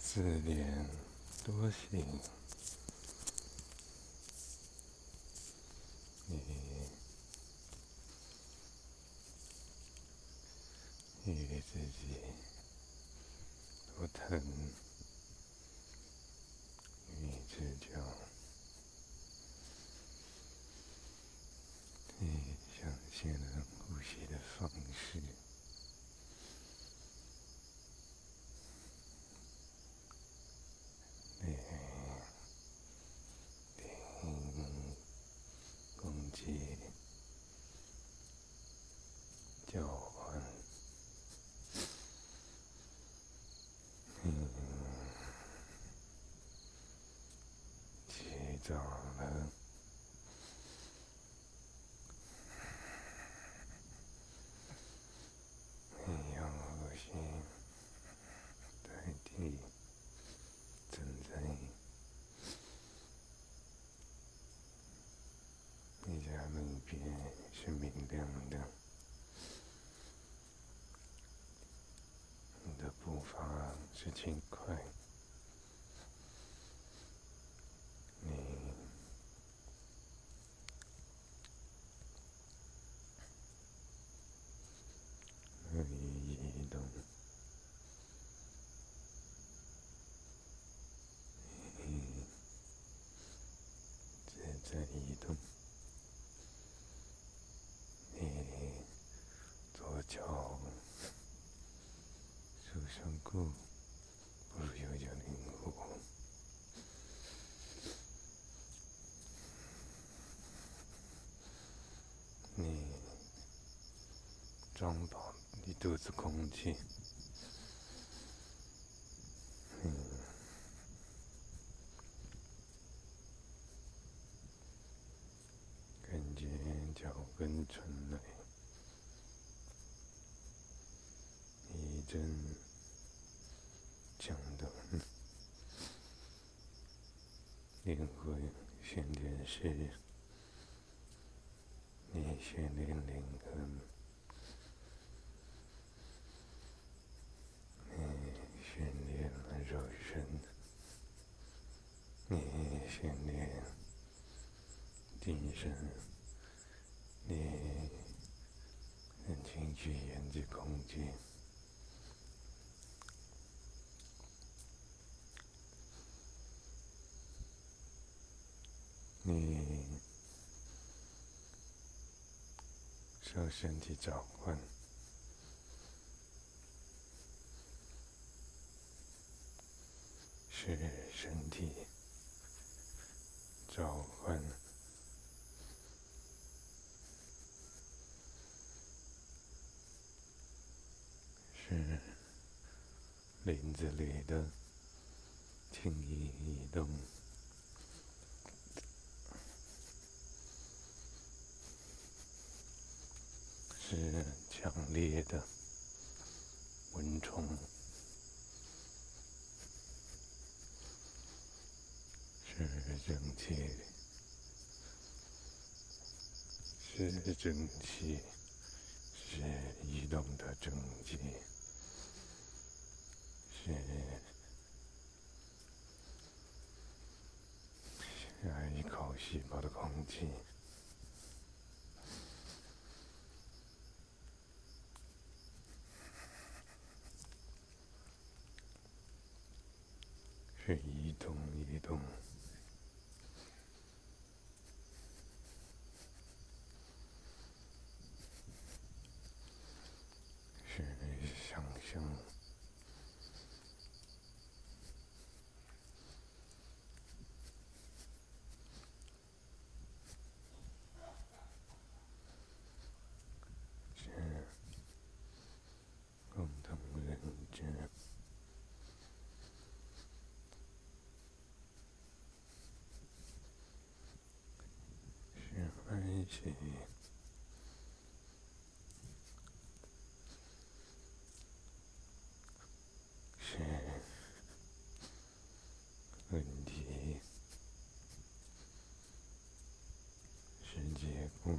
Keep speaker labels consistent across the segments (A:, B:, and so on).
A: 四点多醒你与自己多疼，与自交，你想象呼吸的方式。走了，你用呼吸代替存在，你家门边是明亮的，你的步伐是轻在移动，你左脚受伤过，不如右脚灵活。你装饱一肚子空气。脚跟春来，一阵江动，灵魂现电视，你现电灵魂，你现电肉身，你现电精神。你很情绪沿着空间，你受身体召唤，是身体召唤。是林子里的轻易移动，是强烈的蚊虫，是蒸汽，是蒸汽，是移动的蒸汽。是下一口细胞的空气，是移动一动。是问题，是结果，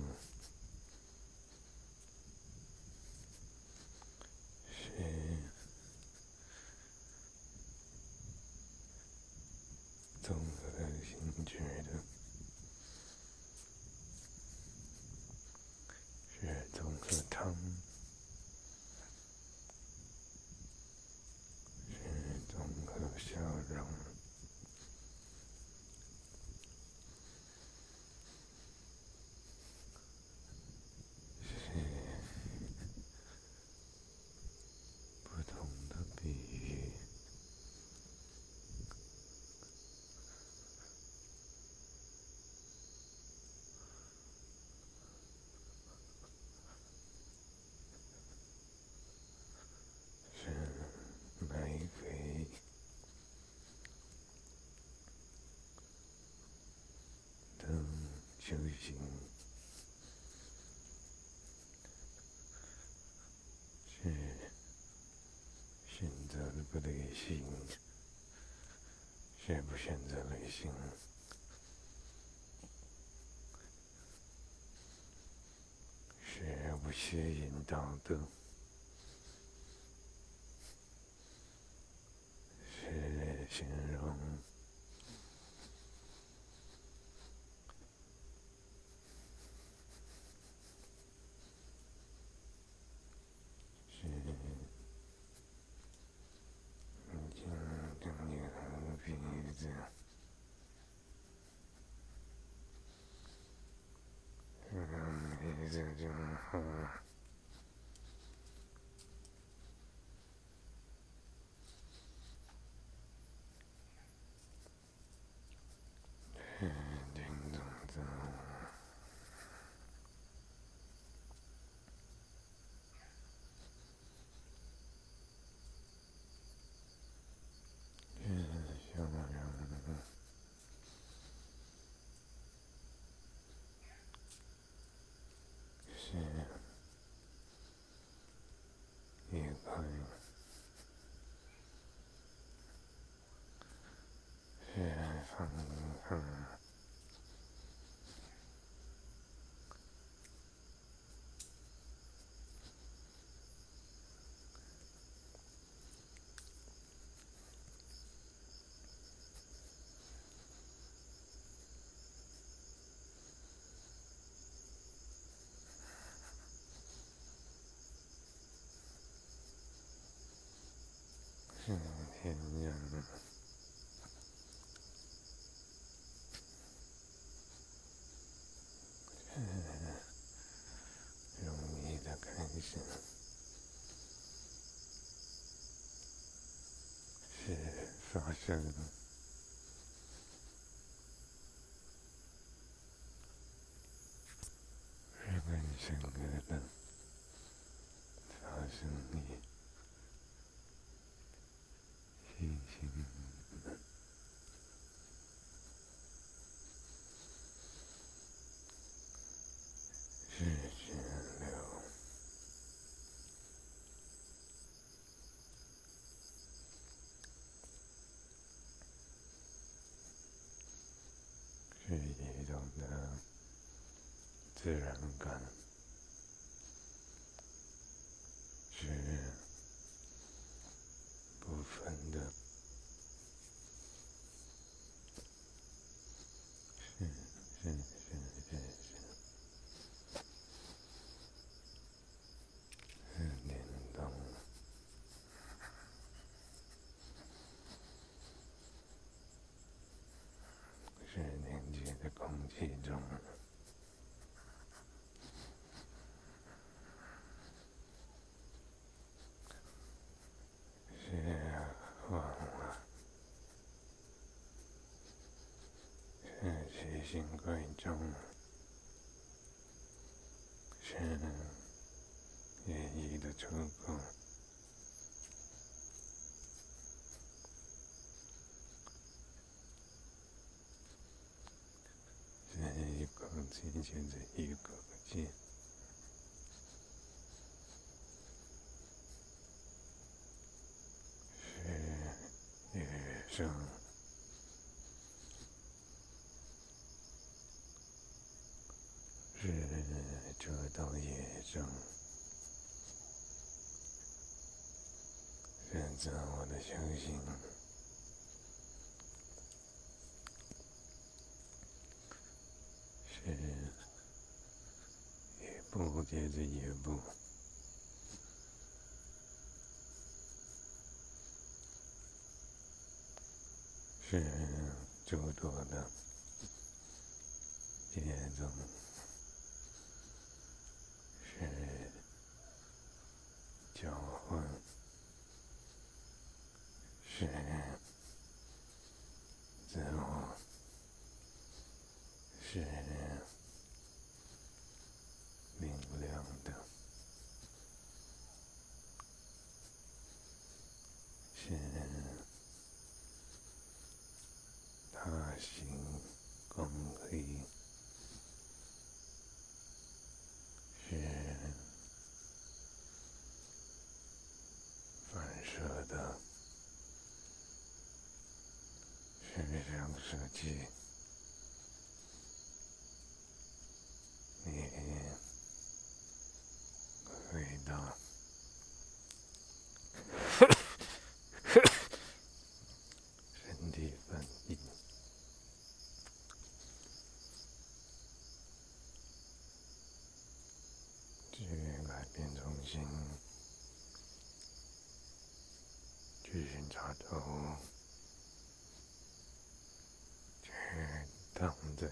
A: 修行是选择的不得行，是不选择理性，是不屑引导的。是形容，是眼睛跟你和鼻子，嗯，鼻子真好。叮咚咚，嗯，小羊，是一块，是放放。是嗯，容易的开始，是发生，是跟生格的发生你。心情是涓流，是一种的自然感，是部分的。是是是是是，是联动，是连接在空气中，是忘了。是奇形怪状，是演绎的出口，是一口气接着一口气，生。是这道野生，选择我的修行，是一步接着一步，是诸多的节奏。是交换，是自我，是明亮的，是大型公益。是这样的设计，你回到身体反应，去改变中心。去寻找头，却躺在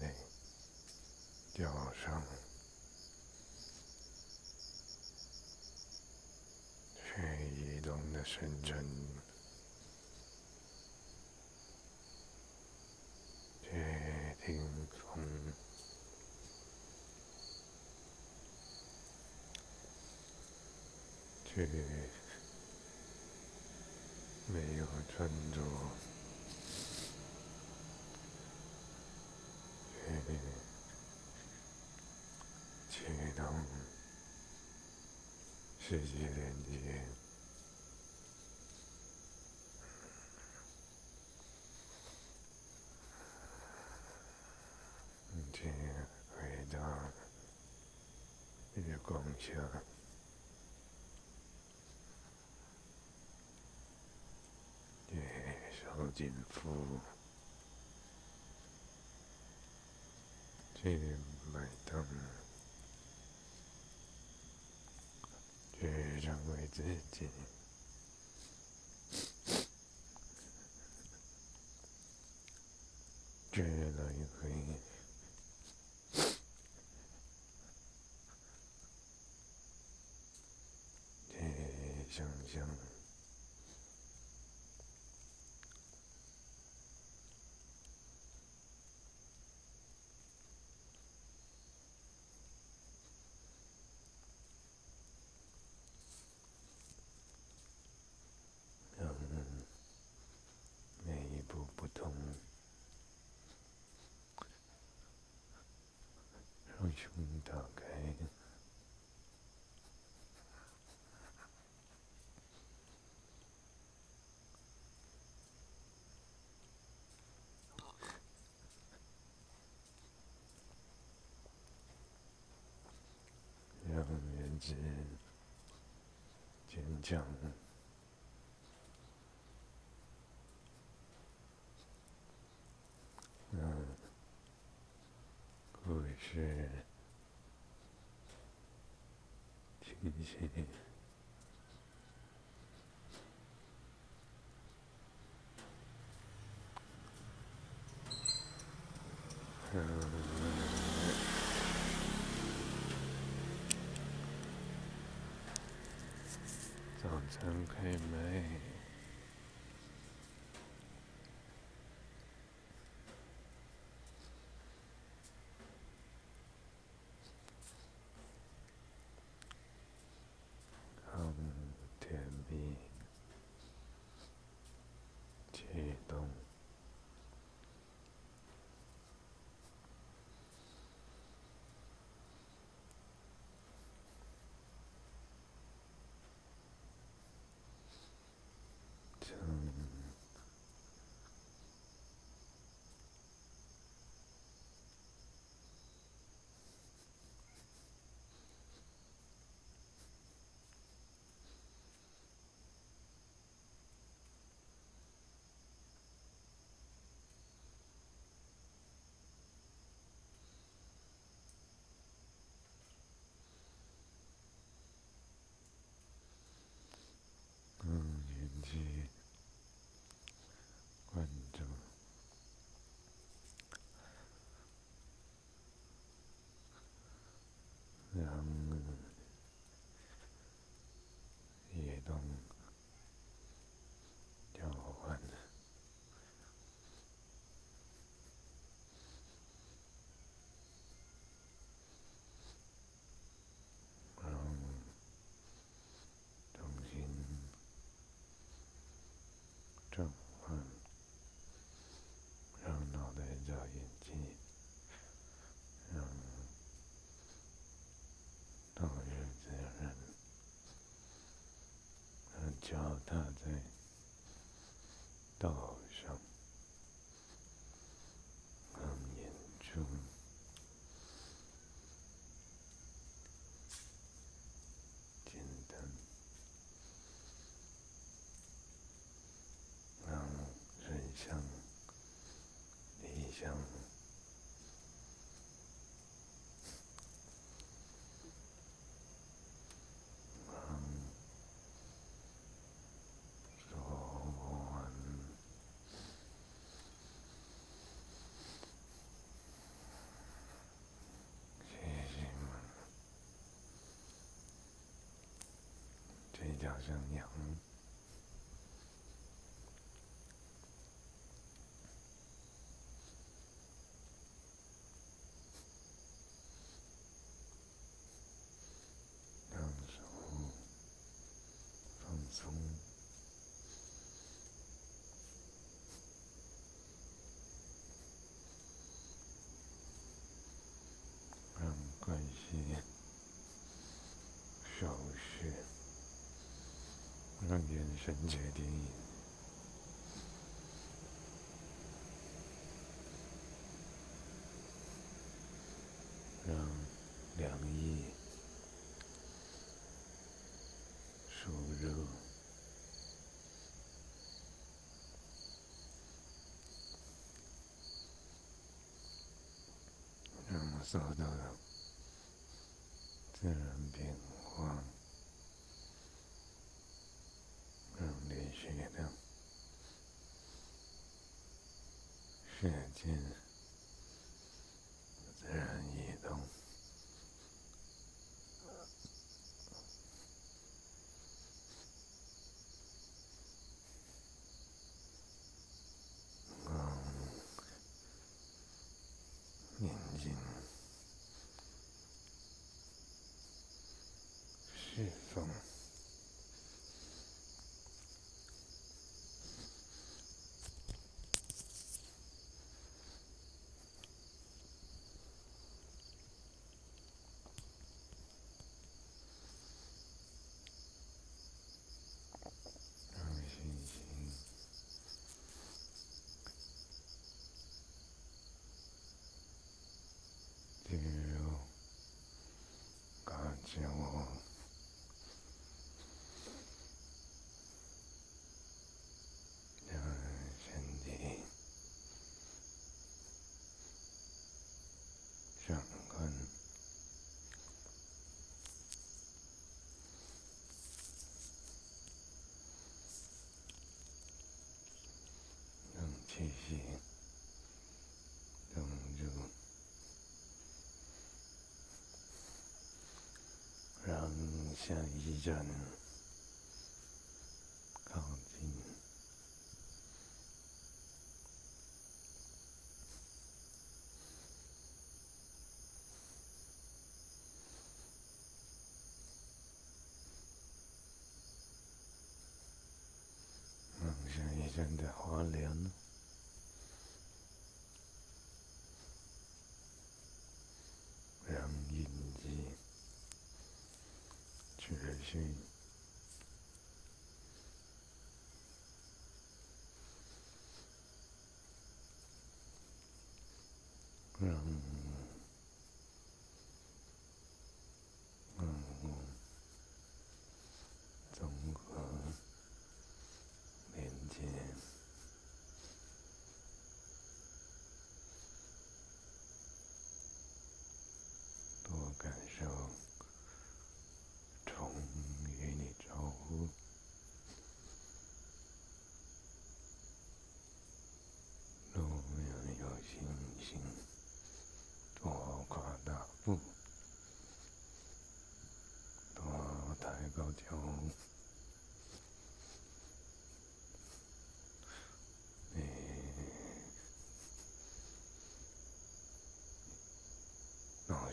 A: 脚上，却移动的深沉，却听从，却。没有专注，去启动世界连接，光下。手紧扶，去摆动，自己，去来回，去想象。胸打开，让原子讲。嗯，故事。sounds okay, mate. 脚踏在到。想想娘两手放松，让关系收拾。让眼神决定，让凉意输入，让所有的自然变化。世界自然移动，宁静释放。像一阵靠近，嗯，像一阵的花莲。让。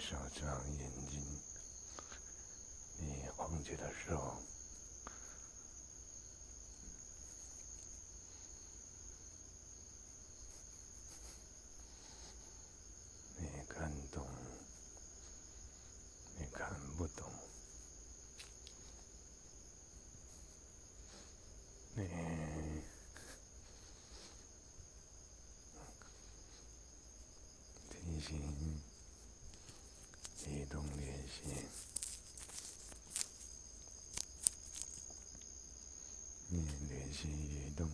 A: 十双眼睛，你忘记的时候，你看懂，你看不懂，你，真心。yin, nian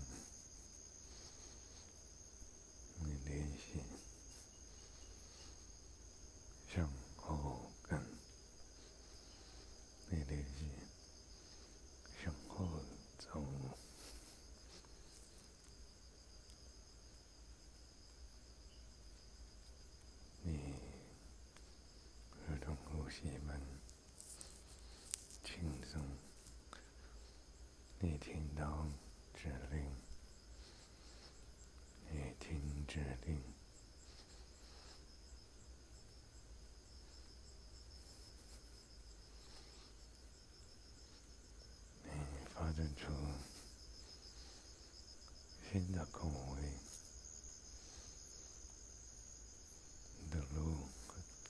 A: 你听到指令，你听指令，你发展出新的口味。你的路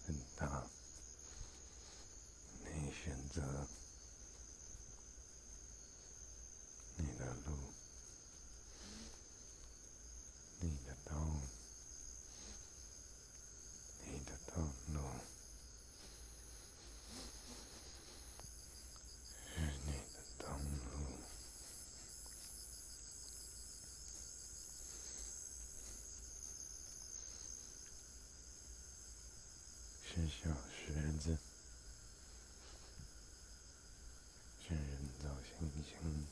A: 很大，你选择你的路，你的道，你的道路是你的道路。是小石子，是人造星星，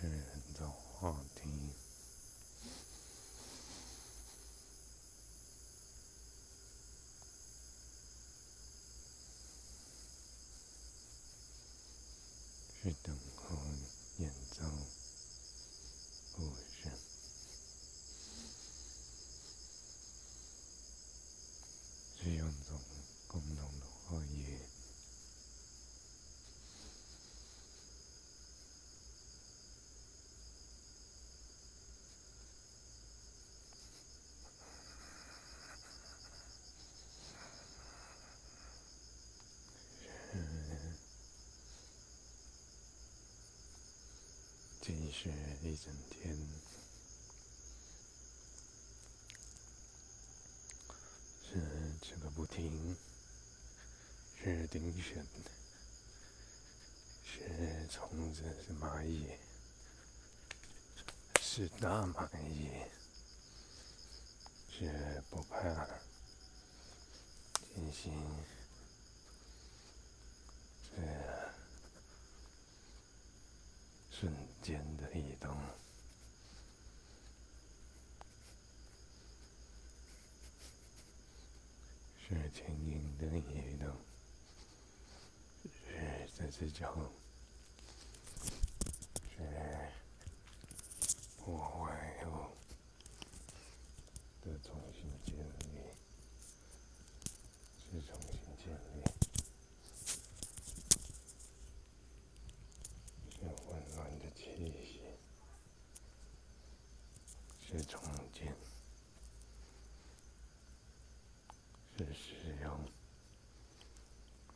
A: 是人造话题，是等候演奏。故事是用种共同的话语，这是一整天。是这个不停，是丁选，是虫子，是蚂蚁，是大蚂蚁，是不怕进行这瞬间的移动。是轻盈的移动，是这只脚，是破坏后的重新建立，是重新建立，是温暖的气息，是重建。是使用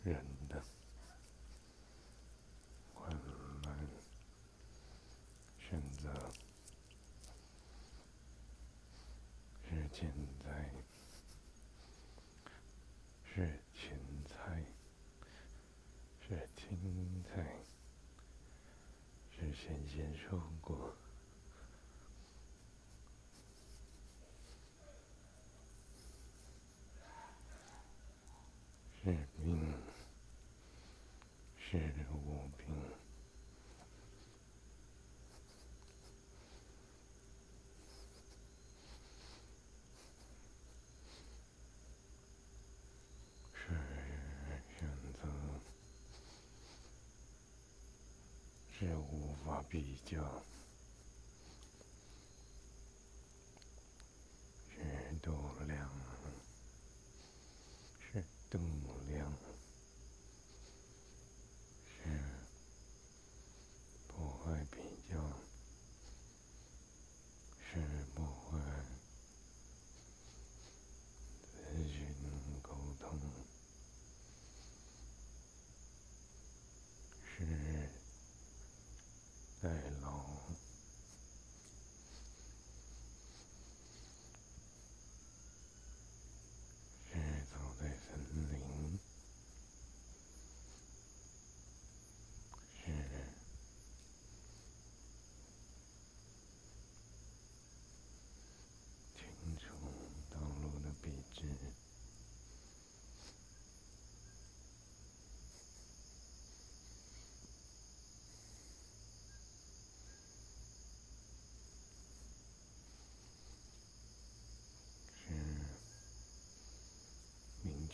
A: 人的缓慢选择，是现在，是芹菜，是青菜，是新鲜蔬果。是病，是无病，是选择，是无法比较，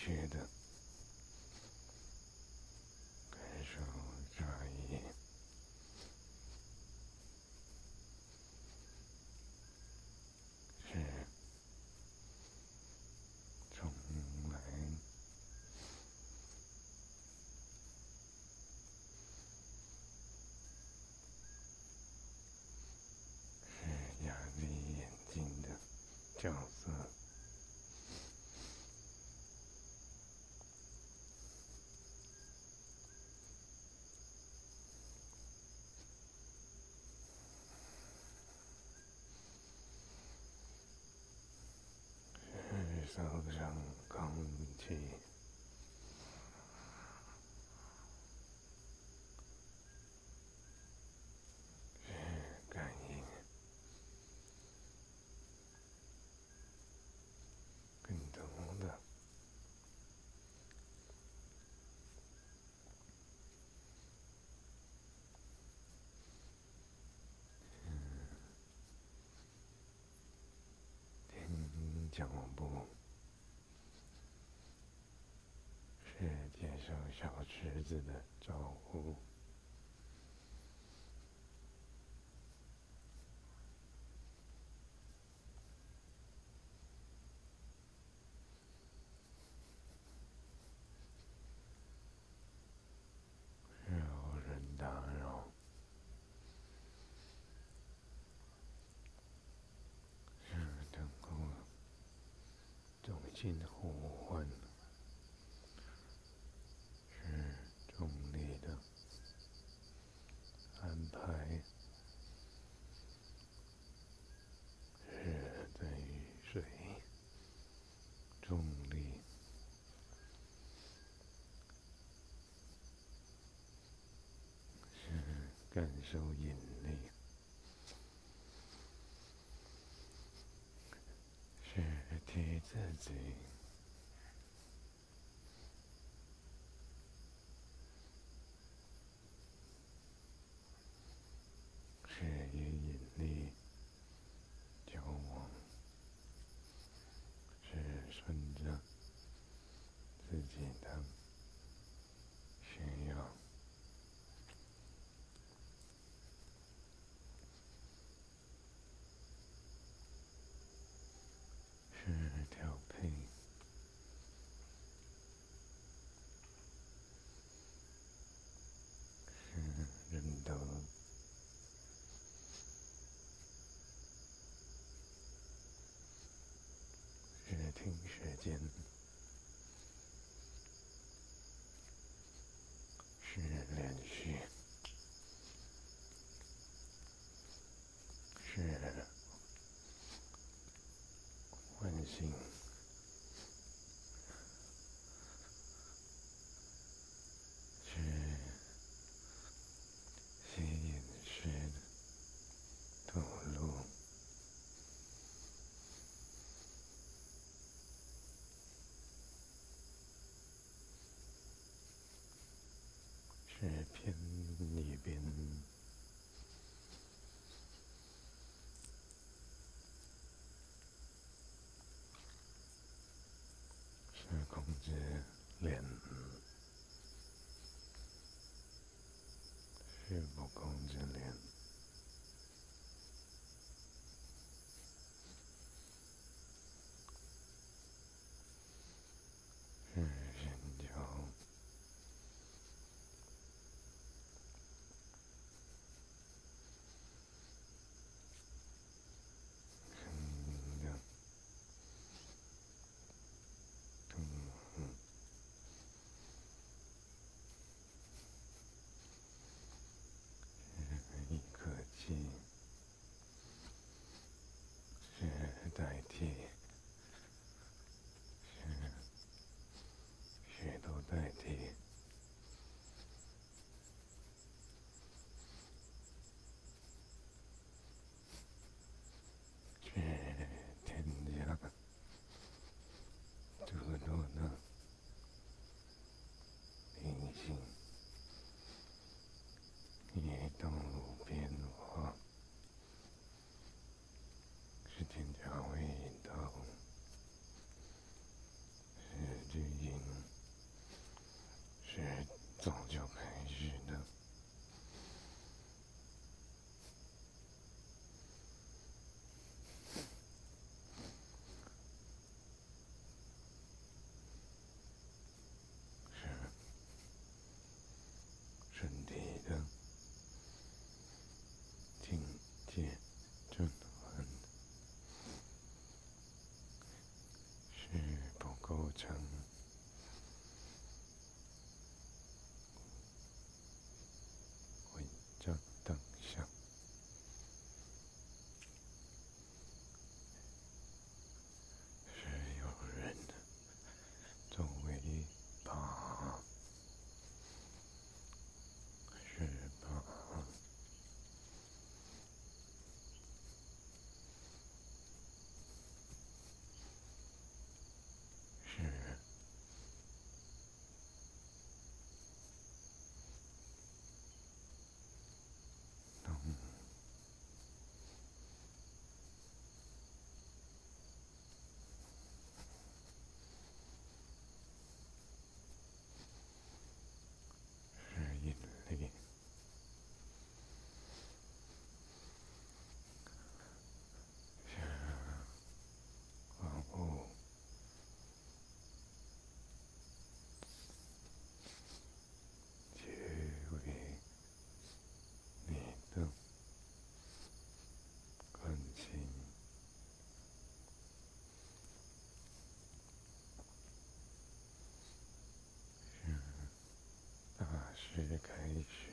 A: 觉得感受差异是从是眼睛的，就是。sau rằng con chỉ cảm nhận kinh tưởng được chẳng 是的，招呼，呼唤。感受音 assim. Attends, Dieu. 师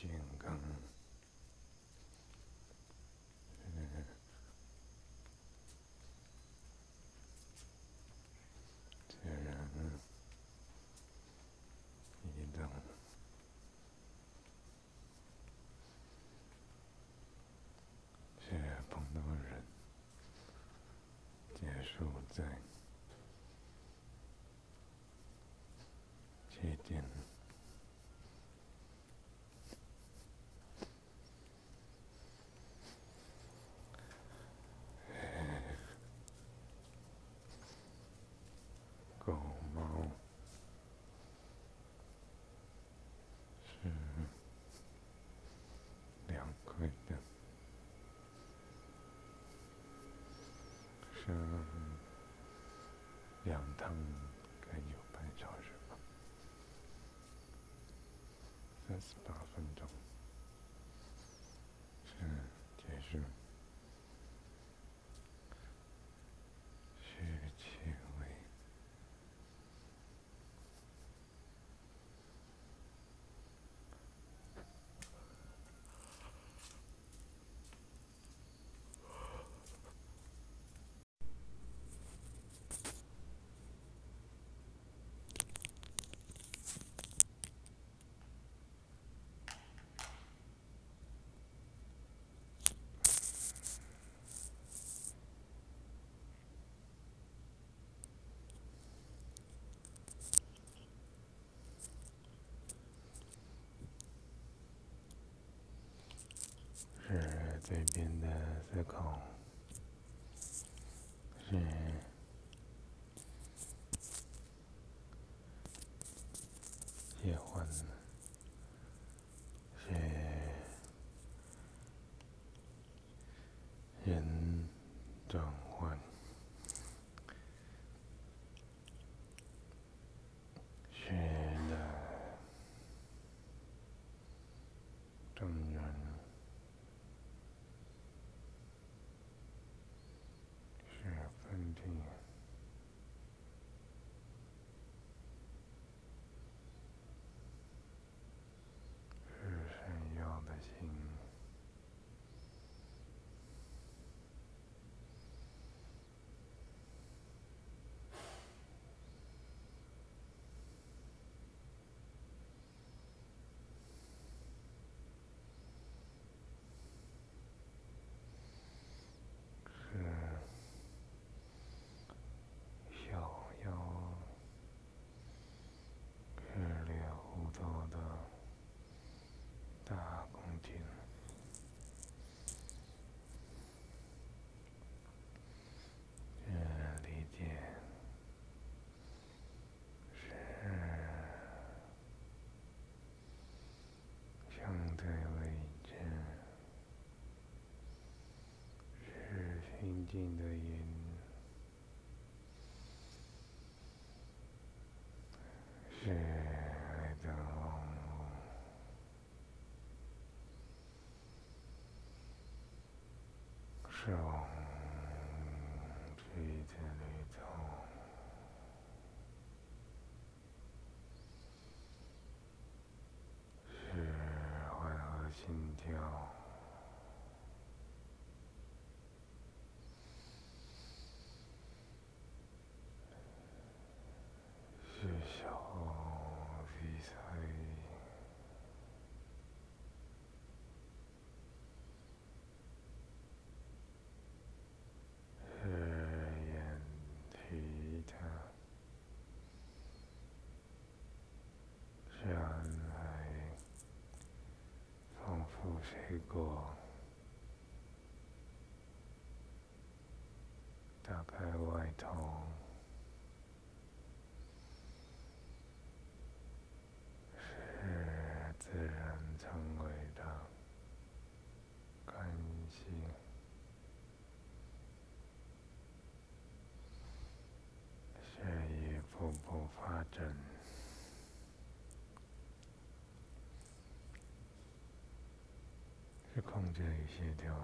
A: 健康，是自然移动，是碰到人，结束在起点。狗猫是凉快的，上两趟该有半小时吧，三十八分钟是结束。是气味，是这边的思考，是喜欢，是人转换，是的正缘。是分地，是闪耀的心，是小妖，日烈无头的大公鸡，是理解，是相对位置，是心境的因。是爱的网络，是往去的旅途，是缓和心跳，是小比赛。是眼提的，是安排水果，打开外头，是自然成为的干系。是一步步发展，是控制与协调，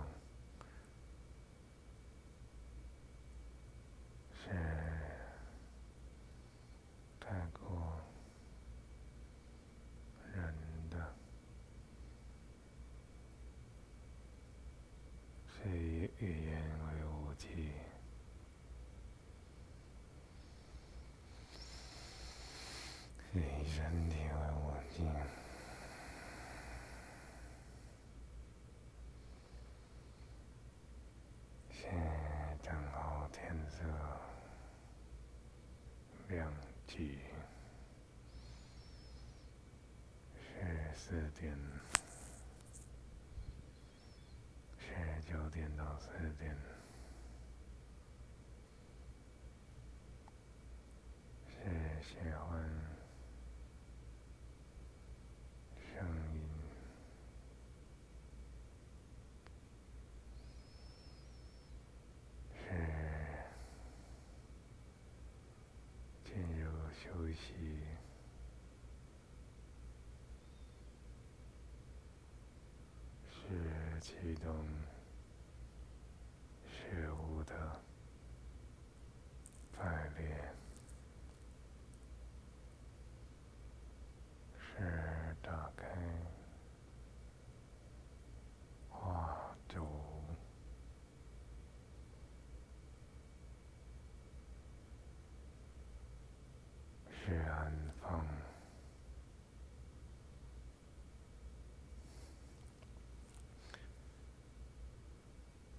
A: 是太过人的几十四点、十九点到四点，是喜欢声音，是进入休息。是启动事物的排列，是打开画轴，是安放。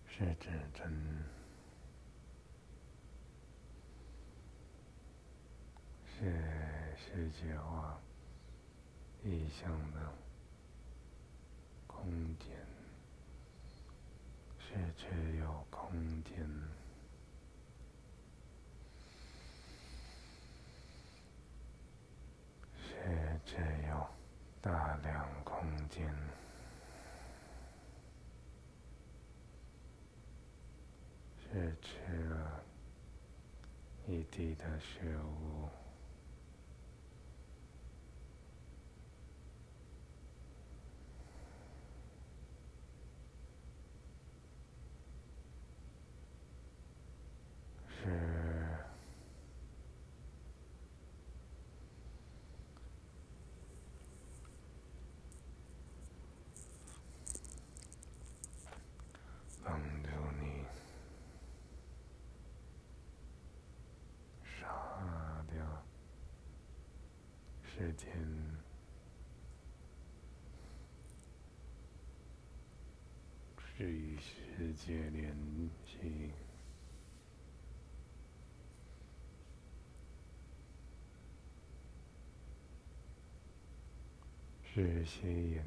A: 是指针，是世界化意象的空间，是只有空间，是只有大量空间。是吃了一地的血污，时间是与世界联系。是吸引，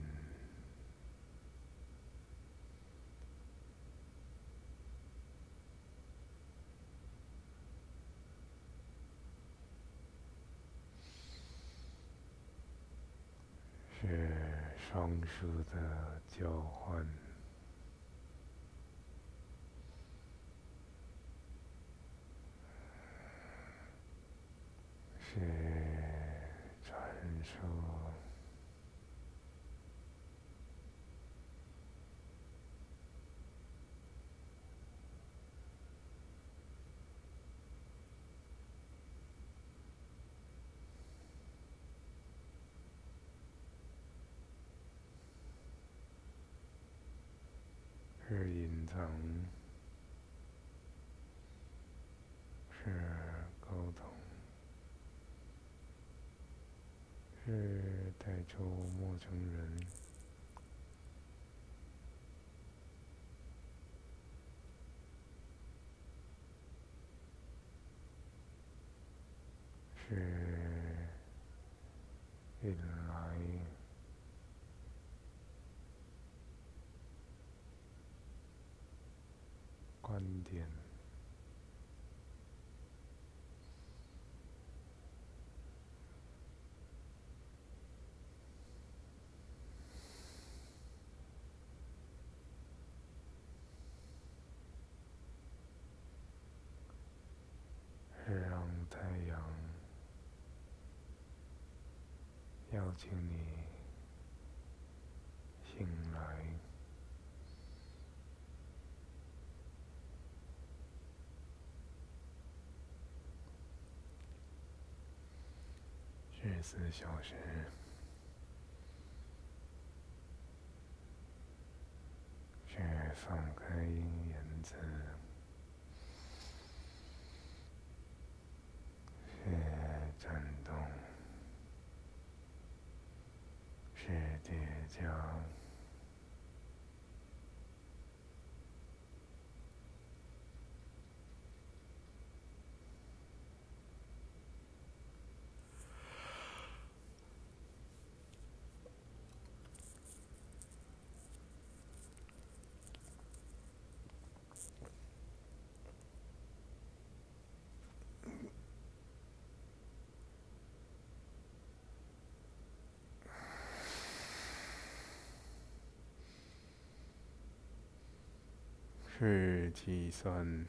A: 是成熟的交换，是传输。是隐藏，是沟通，是带出陌生人，是引来。观点让太阳邀请你醒来。十四小时，去放开言辞，去震动，是叠加，是计算，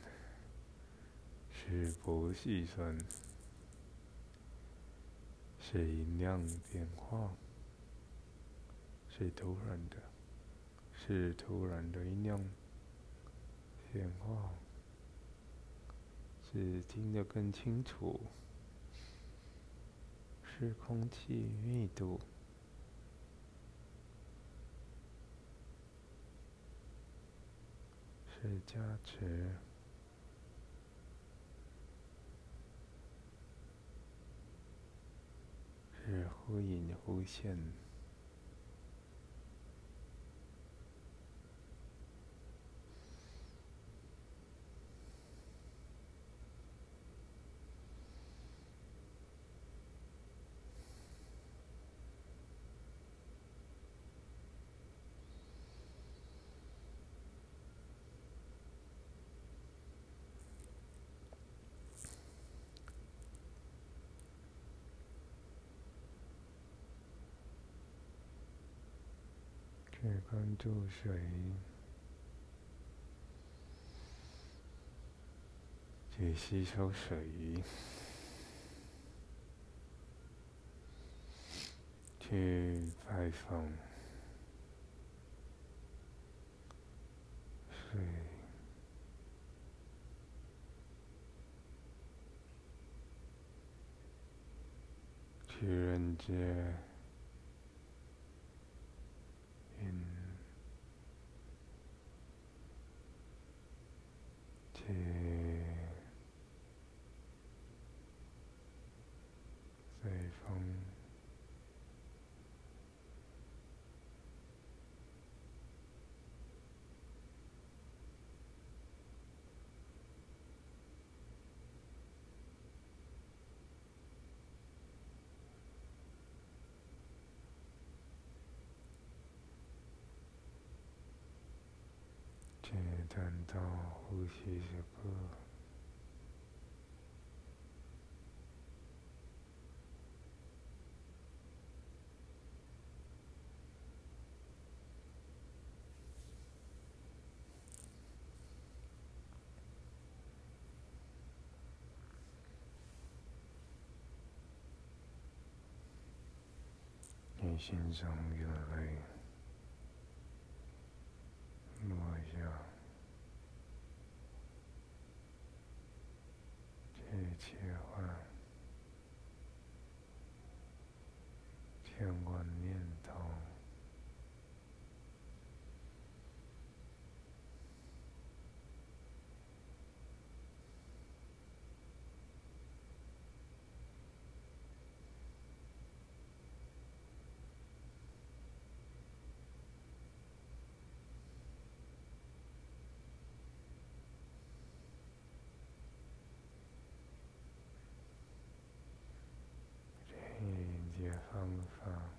A: 是不计算，是音量变化，是突然的，是突然的音量变化，是听得更清楚，是空气密度。是加持，是忽隐忽现。去关注水，去吸收水，去拜访水，去认知。two. 谈到呼吸这个，你心上越累，落下。去切换天官念头。方法。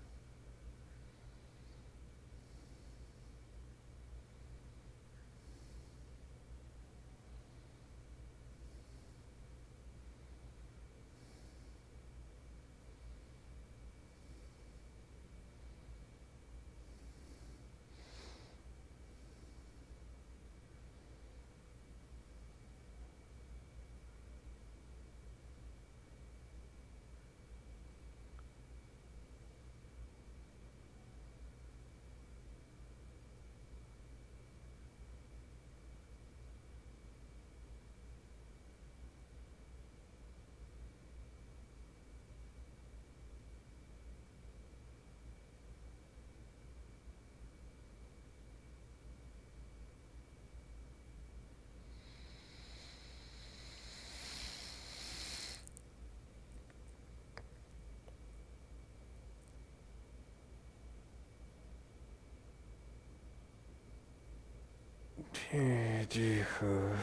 A: 去聚合，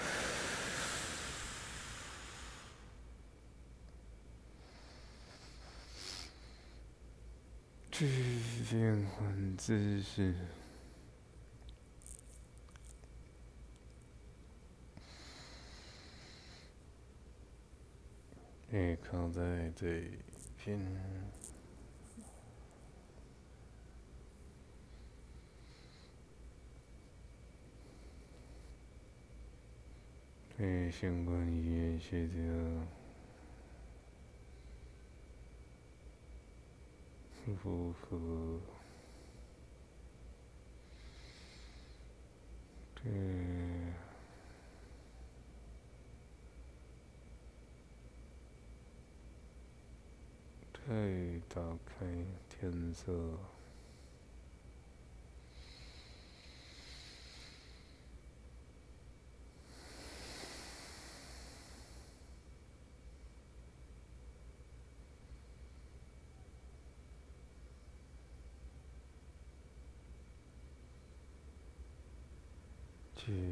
A: 去变换姿势，你靠在这边。非相关语言学的符合这太打开天色。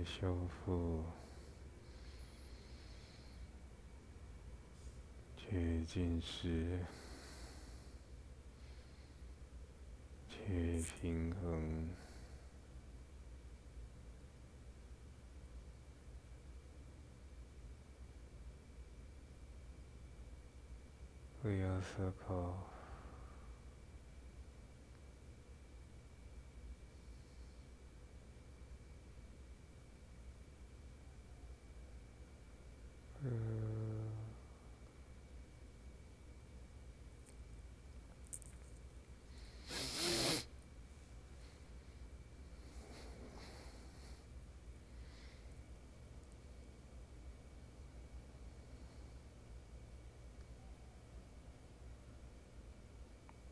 A: 修复，去进食，去平衡，不要思考。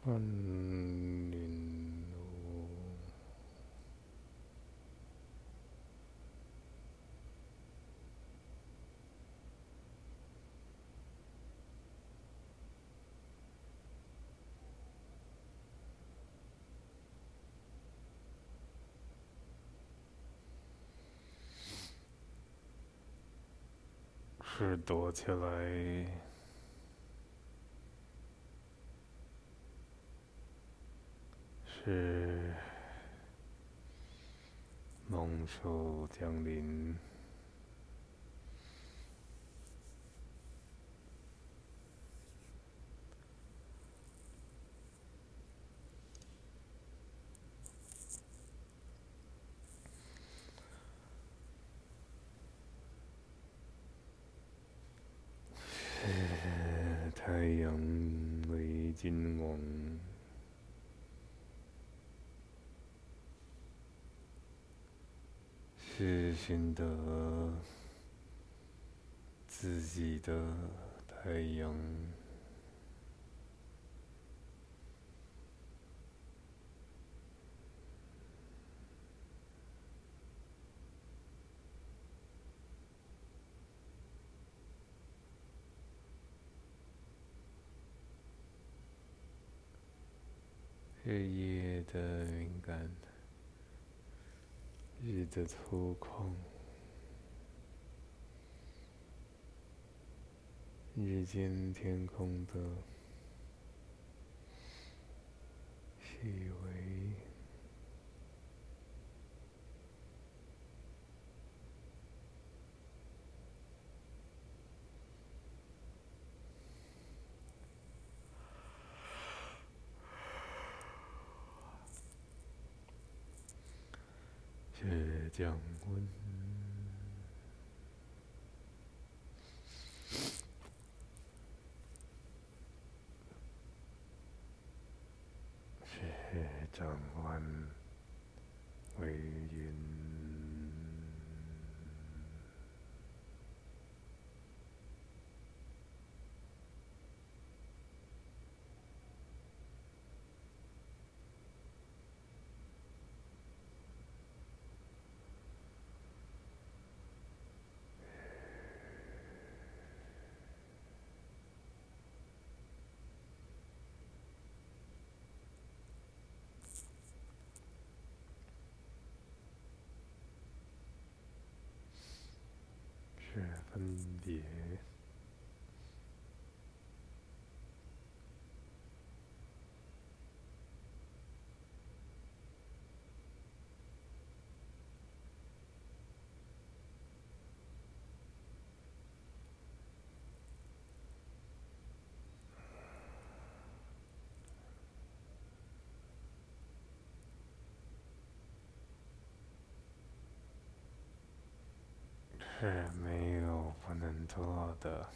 A: 万灵是躲起来。是猛兽降临，太阳为金王。是寻得自己的太阳，日夜的敏感。日的粗犷，日间天空的细微，是 yeah man. 他的。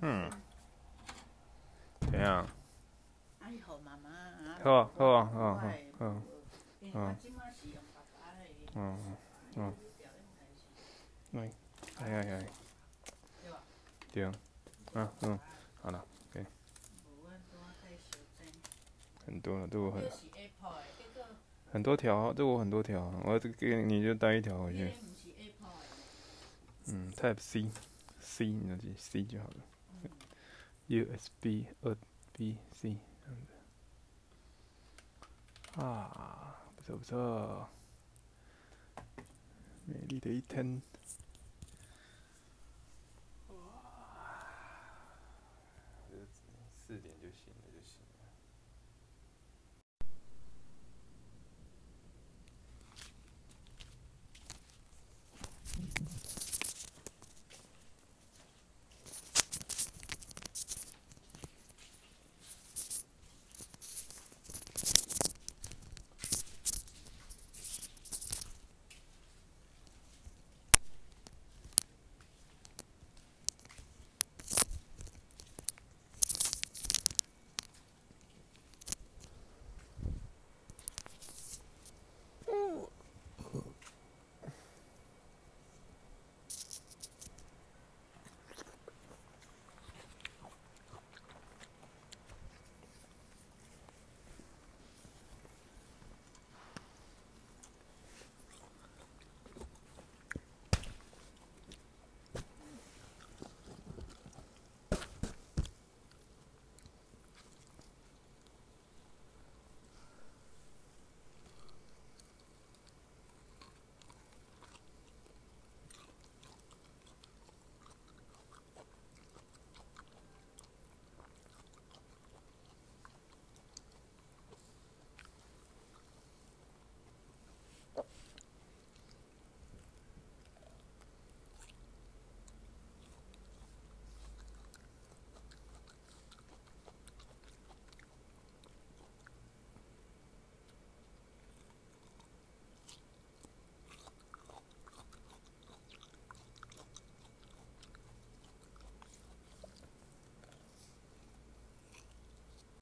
A: 嗯，怎样？
B: 好啊
A: 好啊好啊好，嗯嗯嗯。嗯，对，哎哎哎，对，啊。嗯，好了，OK，很多了，对我很很多条，对我很多条，我这给你就带一条回去。嗯，Type C，C 你就记 C 就好了。USB 二 B C 这样子。啊，不错不错，美丽的一天。